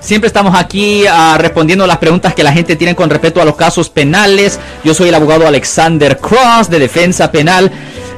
Siempre estamos aquí ah, respondiendo las preguntas que la gente tiene con respecto a los casos penales. Yo soy el abogado Alexander Cross de Defensa Penal.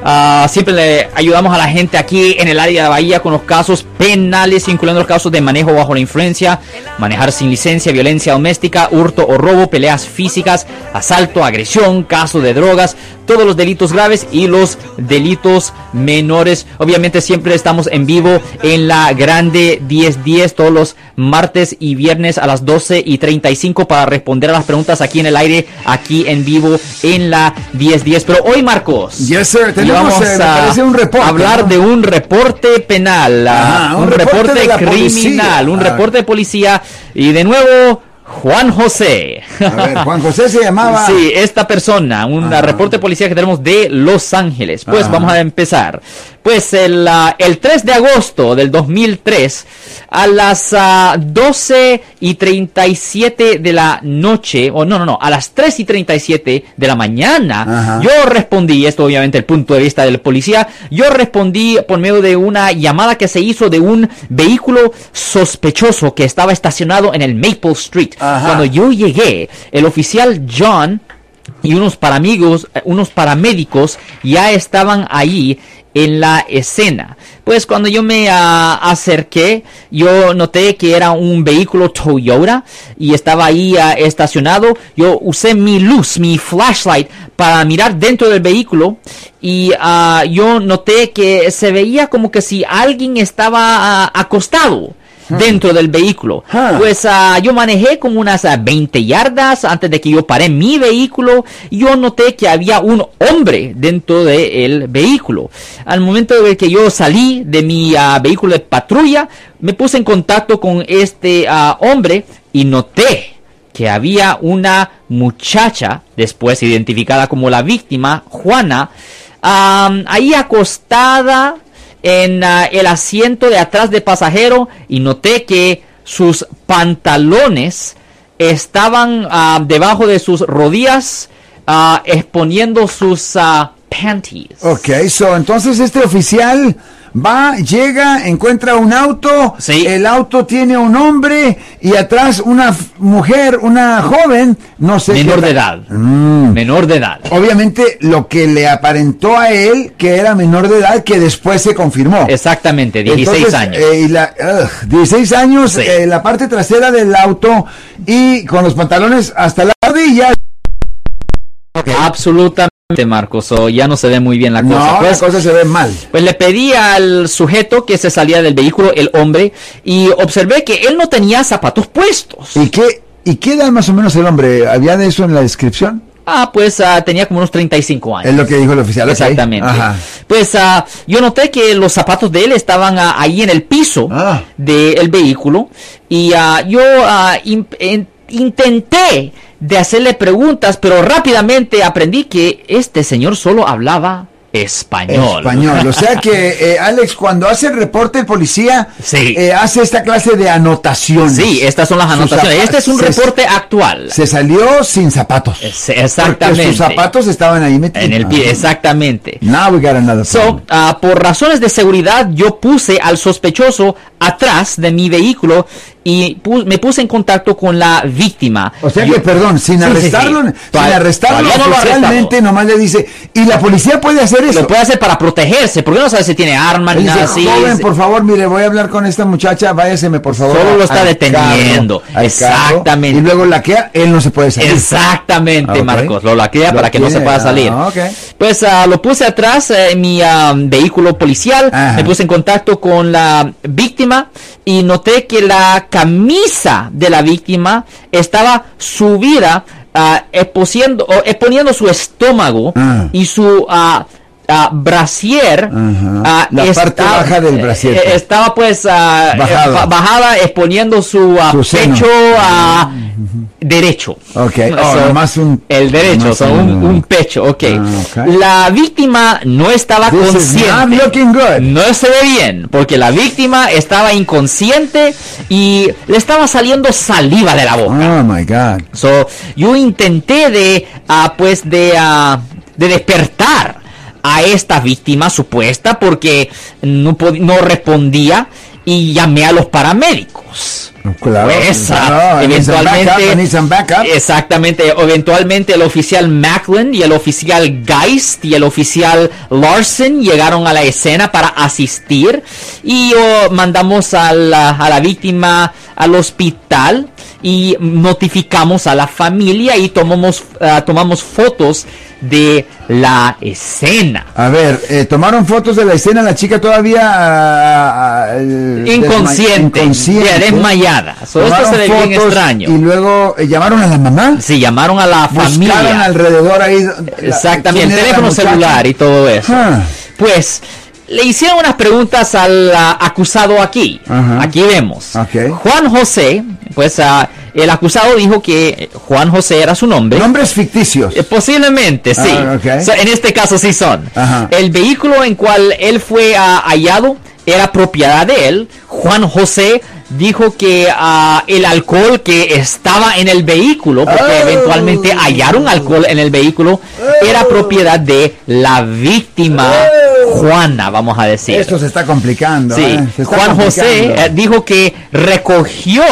Ah, siempre le ayudamos a la gente aquí en el área de Bahía con los casos penales, incluyendo los casos de manejo bajo la influencia, manejar sin licencia, violencia doméstica, hurto o robo, peleas físicas, asalto, agresión, casos de drogas, todos los delitos graves y los delitos menores. Obviamente siempre estamos en vivo en la Grande 1010 todos los martes y viernes a las 12 y 35 para responder a las preguntas aquí en el aire, aquí en vivo en la 1010. Pero hoy, Marcos. Yes, sir. Vamos eh, a un reporte. hablar ¿no? de un reporte penal, ah, Ajá, un, un reporte reporte, criminal, un Ah. reporte de policía y de nuevo Juan José. A ver, Juan José se llamaba. Sí, esta persona, un Ajá. reporte de policía que tenemos de Los Ángeles. Pues Ajá. vamos a empezar. Pues el, ah, el 3 de agosto del 2003, a las ah, 12 y 37 de la noche, o no, no, no, a las 3 y 37 de la mañana, Ajá. yo respondí, esto obviamente el punto de vista del policía, yo respondí por medio de una llamada que se hizo de un vehículo sospechoso que estaba estacionado en el Maple Street. Ajá. Cuando yo llegué, el oficial John y unos paramigos, eh, unos paramédicos ya estaban ahí en la escena. Pues cuando yo me ah, acerqué, yo noté que era un vehículo Toyota y estaba ahí ah, estacionado. Yo usé mi luz, mi flashlight para mirar dentro del vehículo y ah, yo noté que se veía como que si alguien estaba acostado dentro del vehículo. Ah. Pues ah, yo manejé como unas ah, 20 yardas antes de que yo paré mi vehículo. Yo noté que había un hombre dentro del vehículo. Al momento de que yo salí de mi ah, vehículo de patrulla, me puse en contacto con este ah, hombre y noté que había una muchacha, después identificada como la víctima, Juana, ahí acostada en ah, el asiento de atrás de pasajero y noté que sus pantalones estaban ah, debajo de sus rodillas ah, exponiendo sus panties. Ok, so entonces este oficial va, llega, encuentra un auto, Sí. el auto tiene un hombre y atrás una mujer, una joven, no sé. Menor de edad. Mm. Menor de edad. Obviamente lo que le aparentó a él que era menor de edad que después se confirmó. Exactamente, 16 Entonces, años. eh, y la, ugh, 16 años, Sí. eh, la parte trasera del auto y con los pantalones hasta la rodilla. Absolutamente, Marcos. o ya no se ve muy bien la cosa. No, Pues, la cosa se ve mal. Pues le pedí al sujeto que se salía del vehículo, el hombre, y observé que él no tenía zapatos puestos. ¿Y qué, ¿Y qué edad más o menos el hombre? ¿Había de eso en la descripción? Ah, pues ah, tenía como unos 35 años. Es lo que dijo el oficial. Exactamente. Ajá. Pues ah, yo noté que los zapatos de él estaban ah, ahí en el piso Ah. del vehículo y yo in- en- intenté de hacerle preguntas, pero rápidamente aprendí que este señor solo hablaba español. Español. O sea que, eh, Alex, cuando hace el reporte el policía, Sí. eh, hace esta clase de anotaciones. Sí, estas son las anotaciones. Este es un reporte actual. Se salió sin zapatos. Es- Porque Exactamente. sus zapatos estaban ahí metidos. En el pie, Ah. exactamente. Now we got another So, ah, por razones de seguridad, yo puse al sospechoso atrás de mi vehículo y pu- me puse en contacto con la víctima. O sea Yo- que, perdón, sin Sí, sí, sí. arrestarlo, sin Todavía- arrestarlo arrestado. nomás le dice, y la policía puede hacer eso. Lo puede hacer para protegerse, porque no sabe si tiene armas ni nada así. joven, por favor, mire, voy a hablar con esta muchacha, váyaseme, por favor. Solo lo está deteniendo. carro, Exactamente. carro, y luego laquea, él no se puede salir. Exactamente, Ah. Marcos. Lo laquea Lo para que no se pueda salir. ah. Pues ah, lo puse atrás eh, en mi vehículo policial. Ajá. Me puse en contacto con la víctima y noté que la camisa de la víctima estaba subida, ah, exposiendo- o exponiendo su estómago Ah. y su ah, ah, brasier. Ajá. ah, La parte baja del brasier, eh, pues. estaba pues ah, Bajada. eh, ba- bajada exponiendo su ah, Su pecho ah, derecho. Ok, oh, So, nomás un- el derecho, so, un, un- pecho, ok. Ah, ok. La víctima no estaba This consciente. No se ve bien, porque la víctima estaba inconsciente y le estaba saliendo saliva de la boca. Oh my God. So, yo intenté de, ah, pues, de, ah, de despertar a esta víctima supuesta porque no, respondía y llamé a los paramédicos. Claro, Pues, ah, eventualmente, backup. exactamente, eventualmente el oficial Macklin y el oficial Geist y el oficial Larson llegaron a la escena para asistir y oh, mandamos a la, a la víctima al hospital y notificamos a la familia y tomamos, ah, tomamos fotos de la escena. A ver, eh, tomaron fotos de la escena, la chica todavía eh, Inconsciente, desma- inconsciente. ya desmayada. So, esto se ve bien extraño. Y luego eh, llamaron a la mamá. Se llamaron a la Buscaron familia. alrededor ahí. la- Exactamente, ¿quién el era la teléfono celular y todo eso. Ah. Pues le hicieron unas preguntas al ah, acusado aquí. Ajá. Aquí vemos. Ok. Juan José, pues ah, el acusado dijo que Juan José era su nombre. Nombres ficticios. Eh, Posiblemente, sí. Ah, ok. So, en este caso sí son. Ajá. El vehículo en cual él fue hallado era propiedad de él. Juan José dijo que ah, el alcohol que estaba en el vehículo, porque Oh. eventualmente hallaron alcohol en el vehículo, era propiedad de la víctima Oh. Juana, vamos a decir. Esto se está complicando. Sí, eh, está Juan José complicando. eh, dijo que recogió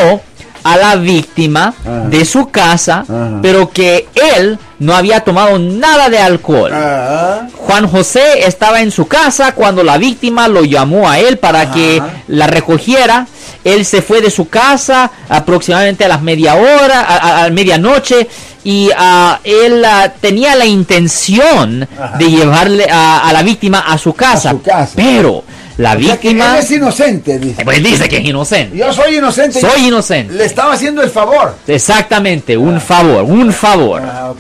a la víctima Ajá. de su casa, Ajá. pero que él no había tomado nada de alcohol. Ah, Juan José estaba en su casa cuando la víctima lo llamó a él para que la recogiera. Él se fue de su casa aproximadamente a las media hora, a, a- a medianoche, y ah, él ah, tenía la intención Ajá. de llevarle a, a la víctima a su casa. su casa. Pero la o víctima es inocente, dice. pues dice que es inocente. Yo soy inocente. Soy inocente. Le estaba haciendo el favor. Exactamente, un favor, un favor. Ah.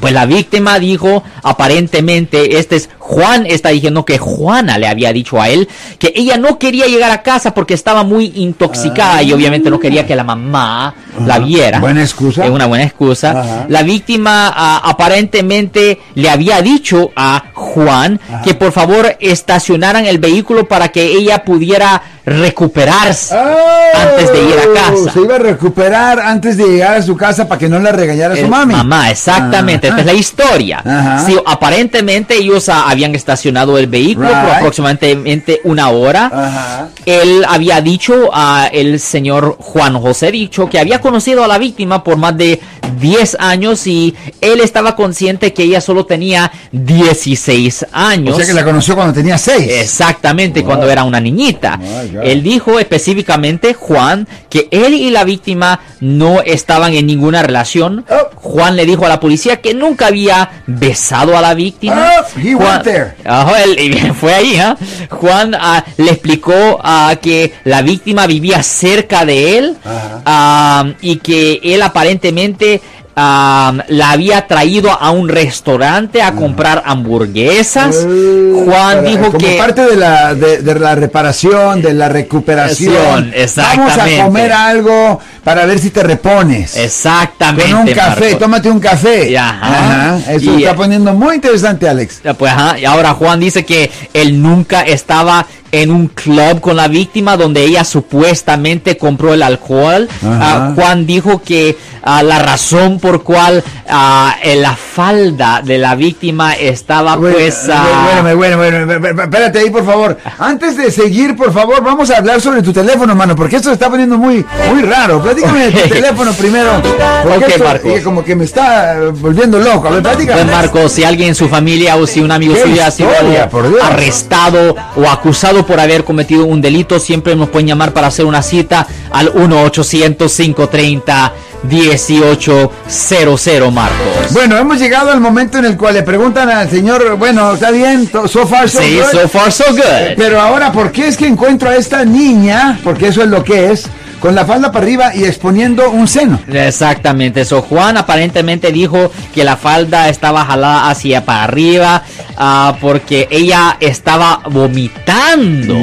Pues la víctima dijo, aparentemente, este es Juan, está diciendo que Juana le había dicho a él que ella no quería llegar a casa porque estaba muy intoxicada y obviamente no quería que la mamá la Ajá. viera. Buena excusa. Es una buena excusa. Ajá. La víctima ah, aparentemente le había dicho a Juan Ajá. que por favor estacionaran el vehículo para que ella pudiera recuperarse antes de ir a casa. Oh, Se iba a recuperar antes de llegar a su casa para que no la regañara su Eh, mami. Mamá, exactamente. Esta es la historia. Sí, aparentemente ellos ah, habían estacionado el vehículo por aproximadamente una hora. Él había dicho a el señor Juan José dicho que había conocido a la víctima por más de 10 años y él estaba consciente que ella solo tenía 16 años. O sea que la conoció cuando tenía seis. Exactamente, Wow. cuando era una niñita. God. Él dijo específicamente, Juan, que él y la víctima no estaban en ninguna relación. Oh. Juan le dijo a la policía que nunca había besado a la víctima. Oh, he Juan, went there. Ajá, él- y fue ahí, ¿ah? Juan ah, le explicó ah, que la víctima vivía cerca de él y que él aparentemente la había traído a un restaurante a comprar hamburguesas. Eh, Juan para- dijo como que parte de la de, de la reparación, de la recuperación. Vamos a Exactamente. comer algo para ver si te repones. exactamente Con un café, tómate un café. Ajá. Eso Y- está poniendo muy interesante, Alex. Pues ajá, y ahora Juan dice que él nunca estaba en un club con la víctima donde ella supuestamente compró el alcohol. Ajá. Ah, Juan dijo que ah, la razón por cual en la falda de la víctima estaba Bueno, pues... bueno, bueno, bueno, bueno, bueno, espérate ahí, por favor. Antes de seguir, por favor, vamos a hablar sobre tu teléfono, mano, porque esto se está poniendo muy, muy raro. Platícame de tu Ok. teléfono primero. Porque Ok, esto, Marcos. eh, como que me está volviendo loco. A ver, platícame. Pues Marcos, si alguien en su familia o si un amigo ¡Qué suyo ha sido arrestado o acusado por haber cometido un delito, siempre nos pueden llamar para hacer una cita al 1-800-530-1800, Marcos. Bueno, hemos llegado al momento en el cual le preguntan al señor, bueno, está bien, so far so sí, good. so far so good. Pero ahora, ¿por qué es que encuentro a esta niña? Porque eso es lo que es, con la falda para arriba y exponiendo un seno. Exactamente, eso Juan aparentemente dijo que la falda estaba jalada hacia para arriba ah, porque ella estaba vomitando.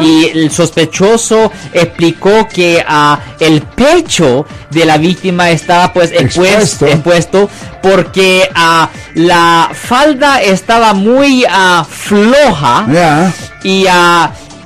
Y el sospechoso explicó que ah, el pecho de la víctima estaba pues expuesto, porque ah, la falda estaba muy floja Ya. y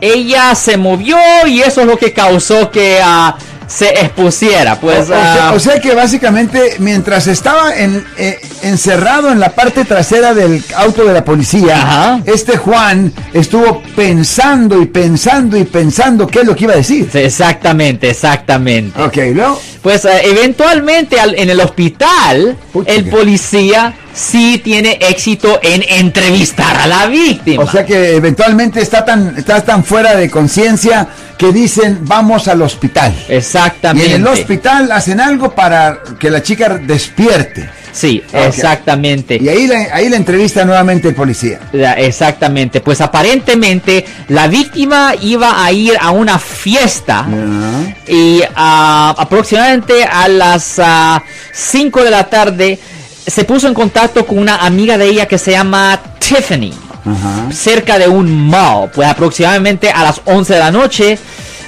ella se movió y eso es lo que causó que ah, se expusiera. Pues, o, sea, ah, o sea que básicamente mientras estaba en, eh, encerrado en la parte trasera del auto de la policía, Ajá. este Juan estuvo pensando y pensando y pensando qué es lo que iba a decir. exactamente, exactamente. Ok, luego. Pues eh, eventualmente al- en el hospital, el policía sí tiene éxito en entrevistar a la víctima. O sea que eventualmente está tan, está tan fuera de conciencia que dicen vamos al hospital. Y exactamente. en el hospital hacen algo para que la chica despierte. Sí, exactamente. Y ahí la, ahí la entrevista nuevamente el policía. La- Exactamente, pues aparentemente la víctima iba a ir a una fiesta y ah, aproximadamente a las 5 de la tarde se puso en contacto con una amiga de ella que se llama Tiffany, Ajá. cerca de un mall, pues aproximadamente a las 11 de la noche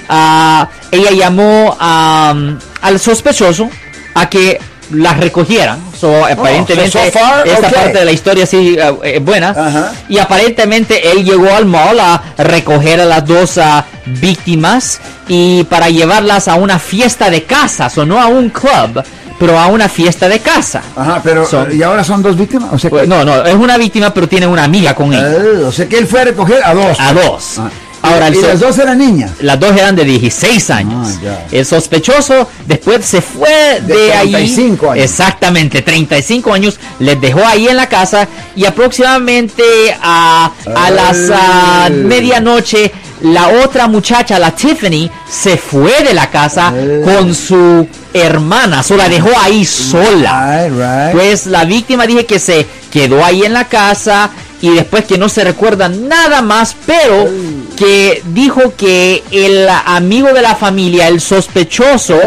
ah, ella llamó am, al sospechoso a que la recogieran. So, aparentemente so far, esta okay. parte de la historia sí eh, es buena. Ajá. Y aparentemente él llegó al mall a recoger a las dos ah, víctimas y para llevarlas a una fiesta de casa, o no a un club, pero a una fiesta de casa. Ajá, pero Son- ¿y ahora son dos víctimas? O sea, Pues, que, no, no, es una víctima, pero tiene una amiga con él. Ah, o sea que él fue a recoger a dos. A dos. Ah. Ahora, y, el y so- las dos eran niñas. las dos eran de 16 años. Ah, ya. El sospechoso después se fue de, De ahí. 35 años. Exactamente, 35 años. Les dejó ahí en la casa y aproximadamente a, a las Ay. medianoche la otra muchacha, la Tiffany, se fue de la casa con su hermana. So la dejó ahí sola. Right, right. Pues la víctima dije que se quedó ahí en la casa y después que no se recuerda nada más, pero que dijo que el amigo de la familia, el sospechoso,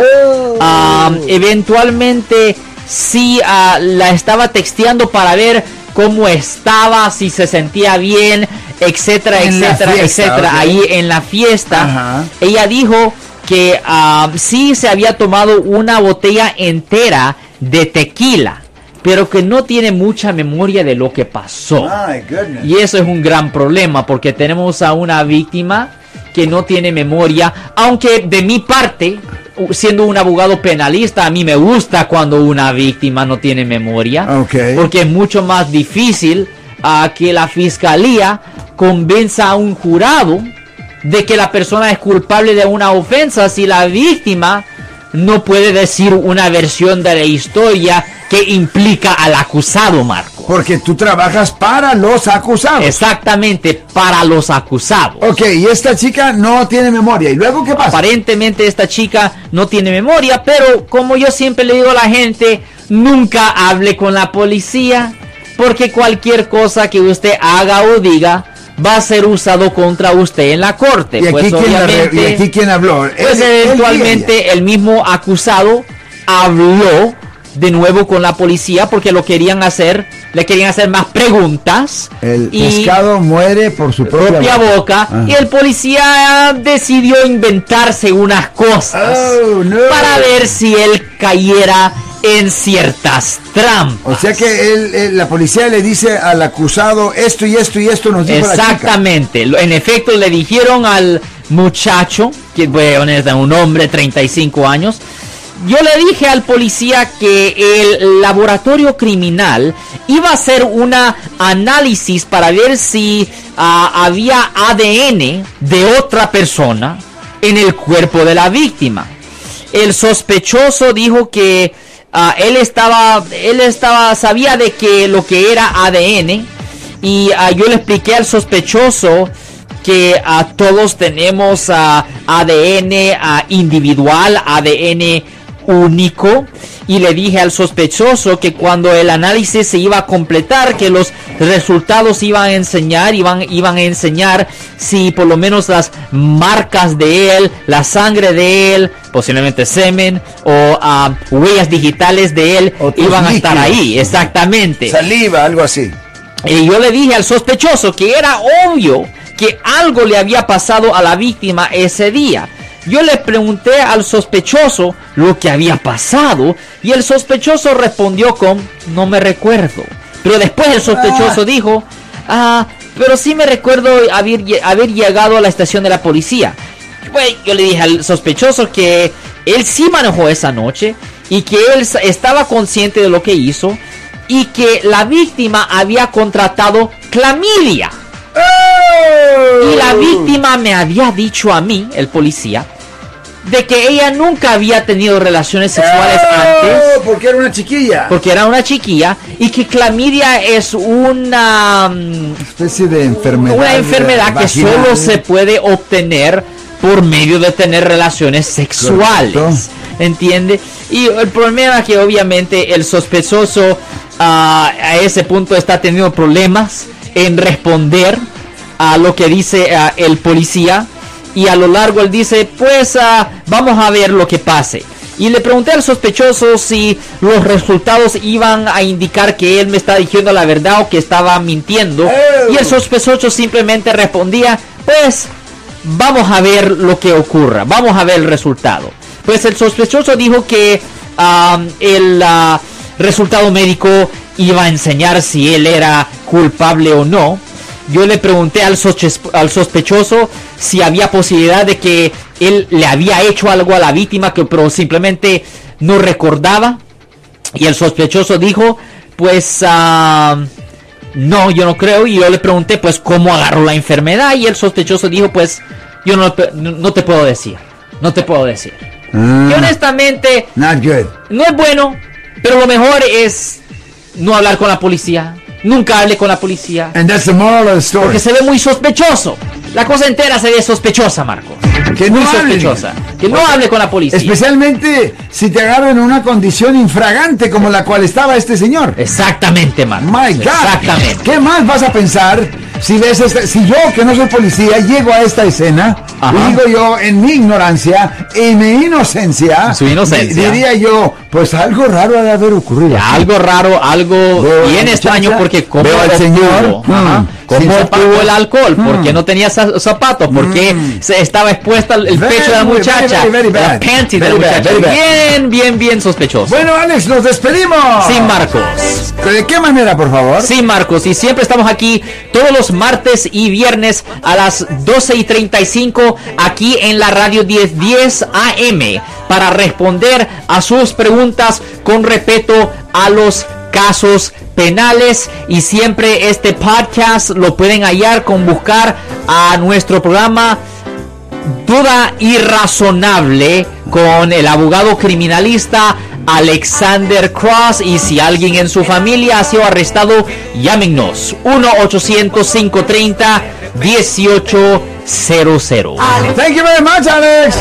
ah, eventualmente sí ah, la estaba texteando para ver cómo estaba, si se sentía bien, etcétera, En etcétera, fiesta, etcétera, ahí en la fiesta. Ajá. Ella dijo que ah, sí se había tomado una botella entera de tequila, pero que no tiene mucha memoria de lo que pasó. Y eso es un gran problema porque tenemos a una víctima que no tiene memoria, aunque de mi parte, siendo un abogado penalista, a mí me gusta cuando una víctima no tiene memoria, Ok. porque es mucho más difícil a que la fiscalía convenza a un jurado de que la persona es culpable de una ofensa si la víctima no puede decir una versión de la historia que implica al acusado, Marco. Porque tú trabajas para los acusados. Exactamente, para los acusados. Ok, y esta chica no tiene memoria. ¿Y luego qué pasa? Aparentemente esta chica no tiene memoria, pero como yo siempre le digo a la gente, nunca hable con la policía, porque cualquier cosa que usted haga o diga va a ser usado contra usted en la corte. ¿Y aquí, pues quién, la obviamente, y aquí quién habló? pues él eventualmente el mismo acusado habló de nuevo con la policía porque lo querían hacer, le querían hacer más preguntas. El y- pescado muere por su propia, boca Ajá. y el policía decidió inventarse unas cosas Oh, no. para ver si él cayera en ciertas trampas. O sea que él, él- la policía le dice al acusado esto y esto y esto nos dijo la chica. Exactamente. En efecto, le dijeron al muchacho, que bueno, es un hombre, 35 años, yo le dije al policía que el laboratorio criminal iba a hacer una análisis para ver si ah, había ADN de otra persona en el cuerpo de la víctima. El sospechoso dijo que ah, él estaba, él estaba, sabía de que lo que era ADN y ah, yo le expliqué al sospechoso que ah, todos tenemos ADN individual, ADN único y le dije al sospechoso que cuando el análisis se iba a completar que los resultados iban a enseñar iban iban a enseñar si por lo menos las marcas de él la sangre de él posiblemente semen o ah, huellas digitales de él iban a estar líquidos. ahí exactamente Saliva, algo así. y yo le dije al sospechoso que era obvio que algo le había pasado a la víctima ese día. Yo le pregunté al sospechoso lo que había pasado y el sospechoso respondió con no me recuerdo. Pero después el sospechoso Ah. dijo, ah, pero sí me recuerdo haber, haber llegado a la estación de la policía. Pues yo le dije al sospechoso que él sí manejó esa noche y que él estaba consciente de lo que hizo y que la víctima había contratado clamidia. Y la ¡Oh! víctima me había dicho a mí, el policía, de que ella nunca había tenido relaciones sexuales ¡Oh! antes, Porque era una chiquilla. porque era una chiquilla, y que clamidia es una, mm, especie de enfermedad. una enfermedad que solo se puede obtener por medio de tener relaciones sexuales. Correcto. ¿Entiende? Y el problema es que obviamente el sospechoso ah, a ese punto está teniendo problemas en responder a lo que dice ah, el policía. Y a lo largo él dice, pues ah, vamos a ver lo que pase. Y le pregunté al sospechoso si los resultados iban a indicar que él me está diciendo la verdad o que estaba mintiendo. Oh. Y el sospechoso simplemente respondía, pues vamos a ver lo que ocurra, vamos a ver el resultado. Pues el sospechoso dijo que el ah, resultado médico iba a enseñar si él era culpable o no. Yo le pregunté al, sospe- al sospechoso si había posibilidad de que él le había hecho algo a la víctima, que pero simplemente no recordaba. Y el sospechoso dijo, pues ah, no, yo no creo. Y yo le pregunté, pues, cómo agarró la enfermedad. Y el sospechoso dijo, pues, yo no, no, te puedo decir. No te puedo decir. Ah, Y honestamente, not good. no es bueno, pero lo mejor es no hablar con la policía. Nunca hable con la policía. And that's the moral of the story. Porque se ve muy sospechoso. La cosa entera se ve sospechosa, Marcos. Que muy no hable. sospechosa. Que no hable con la policía. Especialmente si te agarran en una condición infragante como la cual estaba este señor. Exactamente, Marcos. My God. Exactamente. ¿Qué más vas a pensar si ves esta- si yo que no soy policía llego a esta escena Ajá. digo yo en mi ignorancia y mi inocencia, Su inocencia. diría yo, pues algo raro ha de haber ocurrido. aquí. Algo raro, algo Veo bien extraño porque como veo al señor, Ajá. mm, ¿Cómo sin el alcohol? ¿Por qué Mm. no tenía za- zapatos? ¿Por qué Mm. se estaba expuesta el Very, pecho de la muchacha? very, very la panty de la muchacha. Bien, bien, bien sospechoso. Bueno, Alex, nos despedimos. Sí, Marcos. ¿De qué manera, por favor? Sí, Marcos, y siempre estamos aquí todos los martes y viernes a las 12 y 35 aquí en la radio 1010 AM para responder a sus preguntas con respeto a los casos penales. Y siempre este podcast lo pueden hallar con buscar a nuestro programa Duda Irrazonable con el abogado criminalista Alexander Cross y si alguien en su familia ha sido arrestado, llámenos 1-800-530-1800. Thank you very much, Alex.